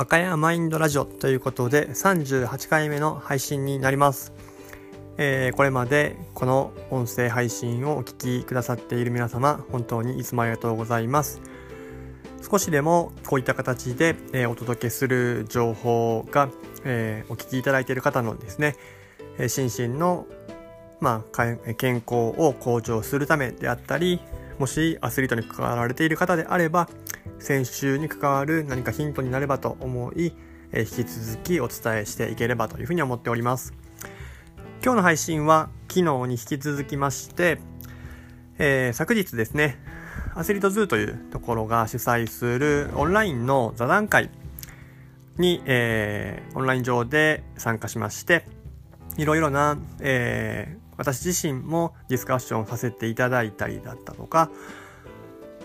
赤山マインドラジオということで38回目の配信になります、えー、これまでこの音声配信をお聞きくださっている皆様本当にいつもありがとうございます。少しでもこういった形で、えー、お届けする情報が、えー、お聞きいただいている方のですね、え心身のまあ、健康を向上するためであったりもしアスリートに関わられている方であれば先週に関わる何かヒントになればと思い、え引き続きお伝えしていければというふうに思っております。今日の配信は昨日に引き続きまして、えー、昨日ですね、アスリートズーというところが主催するオンラインの座談会に、えー、オンライン上で参加しまして、いろいろな、えー、私自身もディスカッションさせていただいたりだったとか、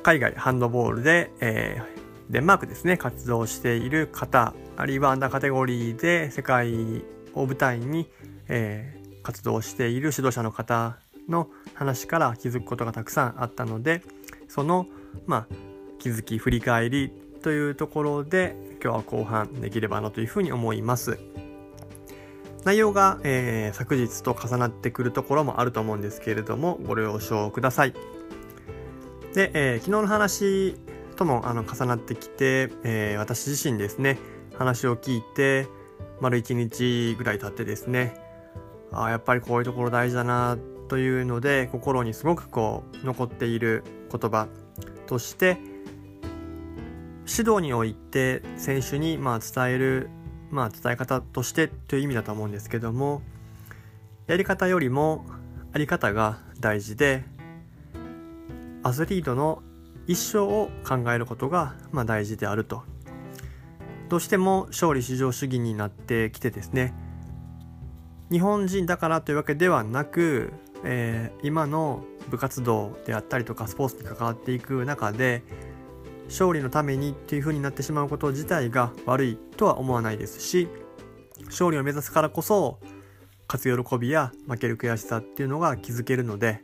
海外ハンドボールで、えー、デンマークですね、活動している方、あるいはアンダーカテゴリーで世界を舞台に、えー、活動している指導者の方の話から気づくことがたくさんあったので、その、まあ、気づき、振り返りというところで、今日は後半できればなというふうに思います。内容が、えー、昨日と重なってくるところもあると思うんですけれども、ご了承ください。で、えー、昨日の話ともあの重なってきて、えー、私自身ですね、話を聞いて、丸1日ぐらい経ってですね、あやっぱりこういうところ大事だなというので、心にすごくこう、残っている言葉として、指導において選手にまあ伝えるまあ、伝え方としてという意味だと思うんですけどもやり方よりもあり方が大事でアスリートの一生を考えることがまあ大事であると。どうしても勝利至上主義になってきてですね。日本人だからというわけではなく、えー、今の部活動であったりとかスポーツに関わっていく中で勝利のためにっていう風になってしまうこと自体が悪いとは思わないですし勝利を目指すからこそ勝つ喜びや負ける悔しさっていうのが気づけるので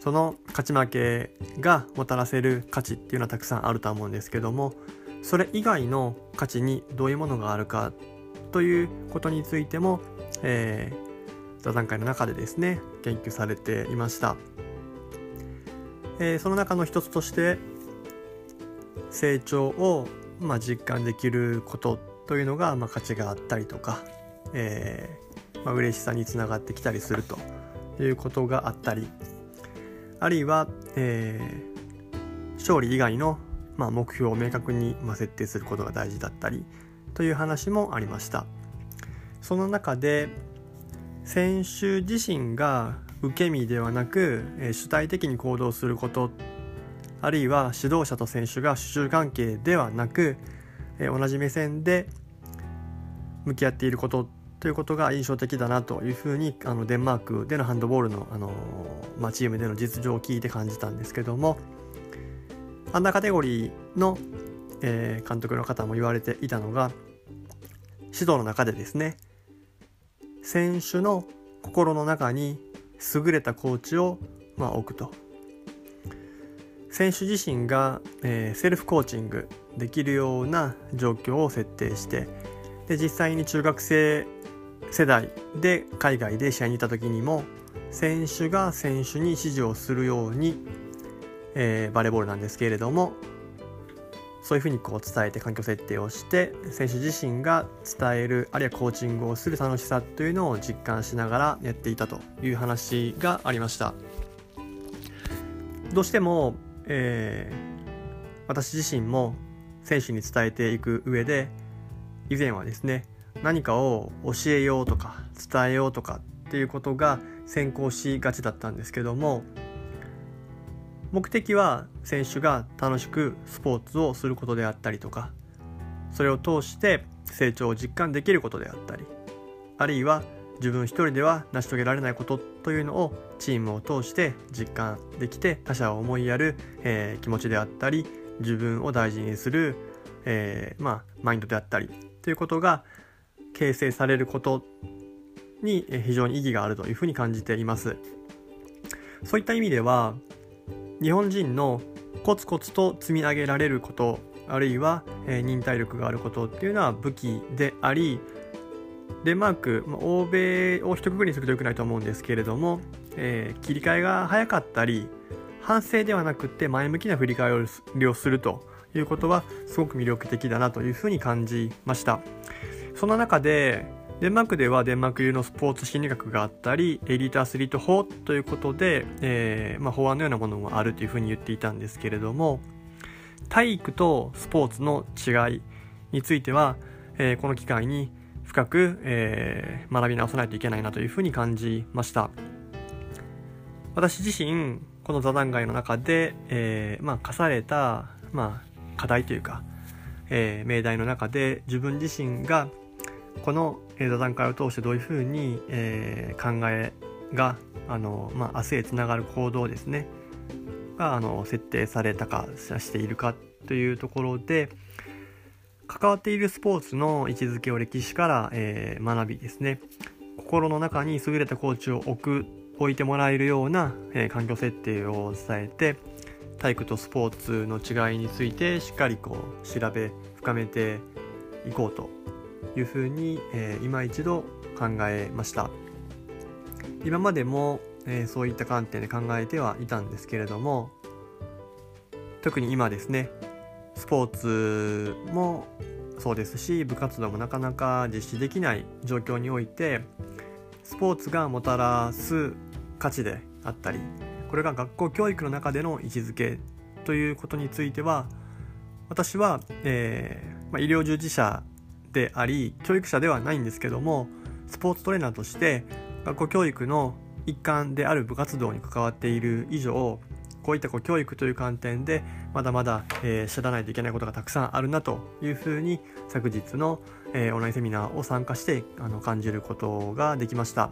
その勝ち負けがもたらせる価値っていうのはたくさんあると思うんですけどもそれ以外の価値にどういうものがあるかということについても、えー、座談会の中でですね研究されていました、えー、その中の一つとして成長を、まあ、実感できることというのが、まあ、価値があったりとか、えーまあ、嬉しさにつながってきたりするということがあったりあるいは、えー、勝利以外の、まあ、目標を明確に、まあ、設定することが大事だったりという話もありました。その中で選手自身が受け身ではなく、えー、主体的に行動することあるいは指導者と選手が主従関係ではなく、え同じ目線で向き合っていることということが印象的だなというふうにあのデンマークでのハンドボールのあの、まあ、チームでの実情を聞いて感じたんですけどもアンダーカテゴリーの、えー、監督の方も言われていたのが指導の中でですね選手の心の中に優れたコーチを、まあ、置くと。選手自身が、えー、セルフコーチングできるような状況を設定してで実際に中学生世代で海外で試合にいた時にも選手が選手に指示をするように、えー、バレーボールなんですけれどもそういうふうにこう伝えて環境設定をして選手自身が伝えるあるいはコーチングをする楽しさというのを実感しながらやっていたという話がありました。どうしてもえー、私自身も選手に伝えていく上で以前はですね何かを教えようとか伝えようとかっていうことが先行しがちだったんですけども目的は選手が楽しくスポーツをすることであったりとかそれを通して成長を実感できることであったりあるいは自分一人では成し遂げられないことというのをチームを通して実感できて他者を思いやる、えー、気持ちであったり自分を大事にする、えー、まあ、マインドであったりということが形成されることに非常に意義があるというふうに感じています。そういった意味では日本人のコツコツと積み上げられることあるいは、え、忍耐力があることっていうのは武器でありデンマーク、ま、欧米を一括りにするとよくないと思うんですけれども、えー、切り替えが早かったり反省ではなくって前向きな振り返りをするということはすごく魅力的だなというふうに感じましたそんな中でデンマークではデンマーク流のスポーツ心理学があったりエリートアスリート法ということで、えーまあ、法案のようなものもあるというふうに言っていたんですけれども体育とスポーツの違いについては、えー、この機会に深く、えー、学び直さないといけないなというふうに感じました。私自身この座談会の中で、えー、まあ、課された、まあ、課題というか、えー、命題の中で自分自身がこの座談会を通してどういうふうに、えー、考えがあの、まあ、明日へつながる行動ですね。があの設定されたかしているかというところで、関わっているスポーツの位置づけを歴史から、えー、学びですね。心の中に優れたコーチを置く置いてもらえるような、えー、環境設定を伝えて体育とスポーツの違いについてしっかりこう調べ深めていこうというふうに、えー、今一度考えました。今までも、えー、そういった観点で考えてはいたんですけれども特に今ですねスポーツもそうですし部活動もなかなか実施できない状況においてスポーツがもたらす価値であったりこれが学校教育の中での位置づけということについては私は、えーまあ、医療従事者であり教育者ではないんですけどもスポーツトレーナーとして学校教育の一環である部活動に関わっている以上こういったこう教育という観点でまだまだ、えー、知らないといけないことがたくさんあるなというふうに昨日の、えー、オンラインセミナーを参加してあの感じることができました。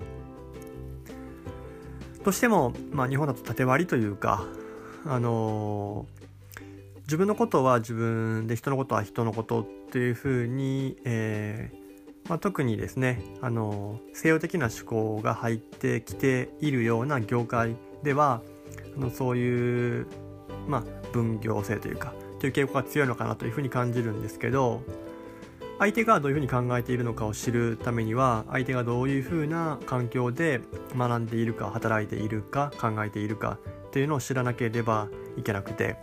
としても、まあ、日本だと縦割りというか、あのー、自分のことは自分で人のことは人のことっていうふうに、えーまあ、特にですね、あの西洋的な思考が入ってきているような業界ではあのそういう、まあ、分業制というかという傾向が強いのかなというふうに感じるんですけど相手がどういうふうに考えているのかを知るためには相手がどういうふうな環境で学んでいるか働いているか考えているかっていうのを知らなければいけなくて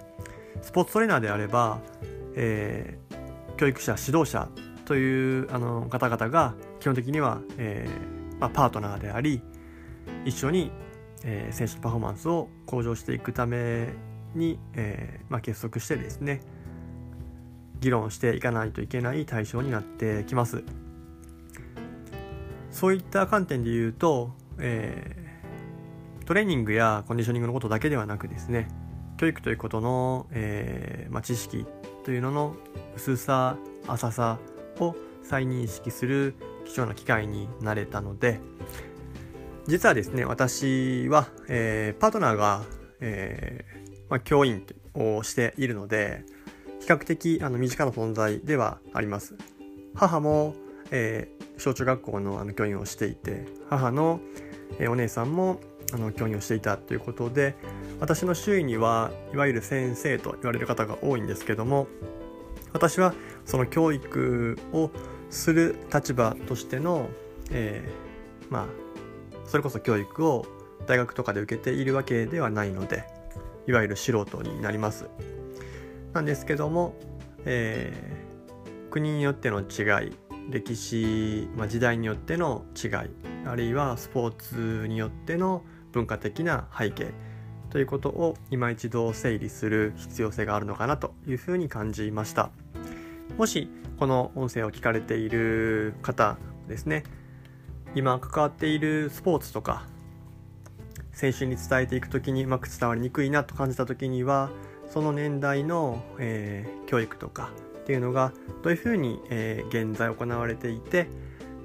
スポーツトレーナーであれば、え、教育者指導者というあの方々が基本的には、えーまあ、パートナーであり一緒にえー、選手のパフォーマンスを向上していくために、えーまあ、結束してですね議論していかないといけない対象になってきます。そういった観点で言うと、えー、トレーニングやコンディショニングのことだけではなくですね教育ということの、えーまあ、知識というのの薄さ浅さを再認識する貴重な機会になれたので、実はですね、私は、えー、パートナーが、えーまあ、教員をしているので、比較的あの身近な存在ではあります。母も、えー、小中学校のあの教員をしていて、母の、えー、お姉さんもあの教員をしていたということで、私の周囲にはいわゆる先生と言われる方が多いんですけども、私はその教育をする立場としての、えー、まあそれこそ教育を大学とかで受けているわけではないのでいわゆる素人になります。なんですけども、えー、国によっての違い歴史、まあ、時代によっての違いあるいはスポーツによっての文化的な背景ということを今一度整理する必要性があるのかなというふうに感じました。もしこの音声を聞かれている方ですね今関わっているスポーツとか選手に伝えていく時にうまく伝わりにくいなと感じた時にはその年代の、えー、教育とかっていうのがどういうふうに、えー、現在行われていて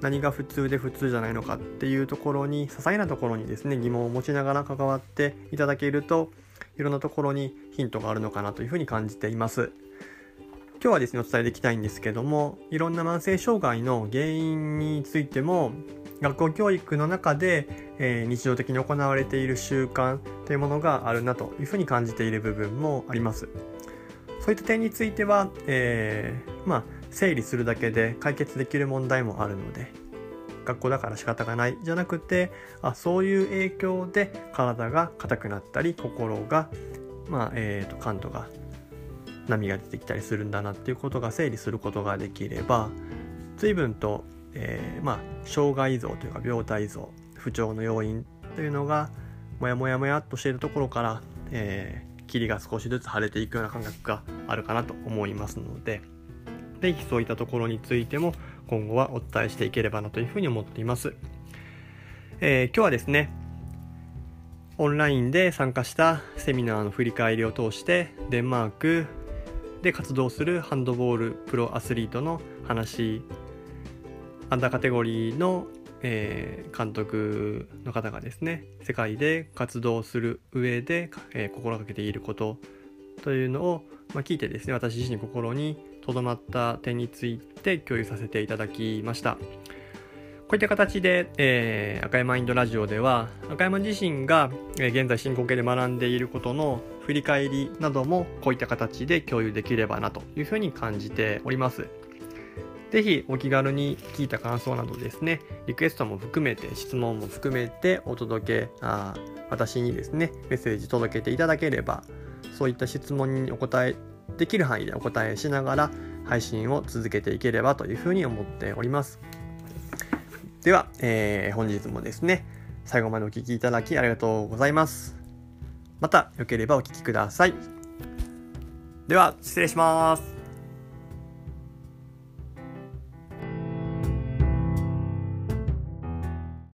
何が普通で普通じゃないのかっていうところに些細なところにですね疑問を持ちながら関わっていただけるといろんなところにヒントがあるのかなというふうに感じています。今日はですねお伝えできたいんですけどもいろんな慢性障害の原因についても学校教育の中で、えー、日常的に行われている習慣というものがあるなというふうに感じている部分もあります。そういった点については、えー、まあ整理するだけで解決できる問題もあるので学校だから仕方がないじゃなくてあそういう影響で体が硬くなったり心がまあえーと、感度が波が出てきたりするんだなっていうことが整理することができれば随分と、えー、まあ障害像というか病態像不調の要因というのがモヤモヤモヤっとしているところから、えー、霧が少しずつ晴れていくような感覚があるかなと思いますので是非そういったところについても今後はお伝えしていければなというふうに思っています。えー、今日はですねオンラインで参加したセミナーの振り返りを通してデンマークで活動するハンドボールプロアスリートの話アンダーカテゴリーの、えー、監督の方がですね世界で活動する上で、えー、心がけていることというのを、まあ、聞いてですね私自身心に留まった点について共有させていただきました。こういった形で、えー、赤山インドラジオでは赤山自身が、えー、現在進行形で学んでいることの振り返りなどもこういった形で共有できればなというふうに感じております。ぜひお気軽に聞いた感想などですね、リクエストも含めて、質問も含めてお届け、あ私にですね、メッセージ届けていただければ、そういった質問にお答えできる範囲でお答えしながら配信を続けていければというふうに思っております。では、えー、本日もですね、最後までお聴きいただきありがとうございます。また、よければお聴きください。では、失礼します。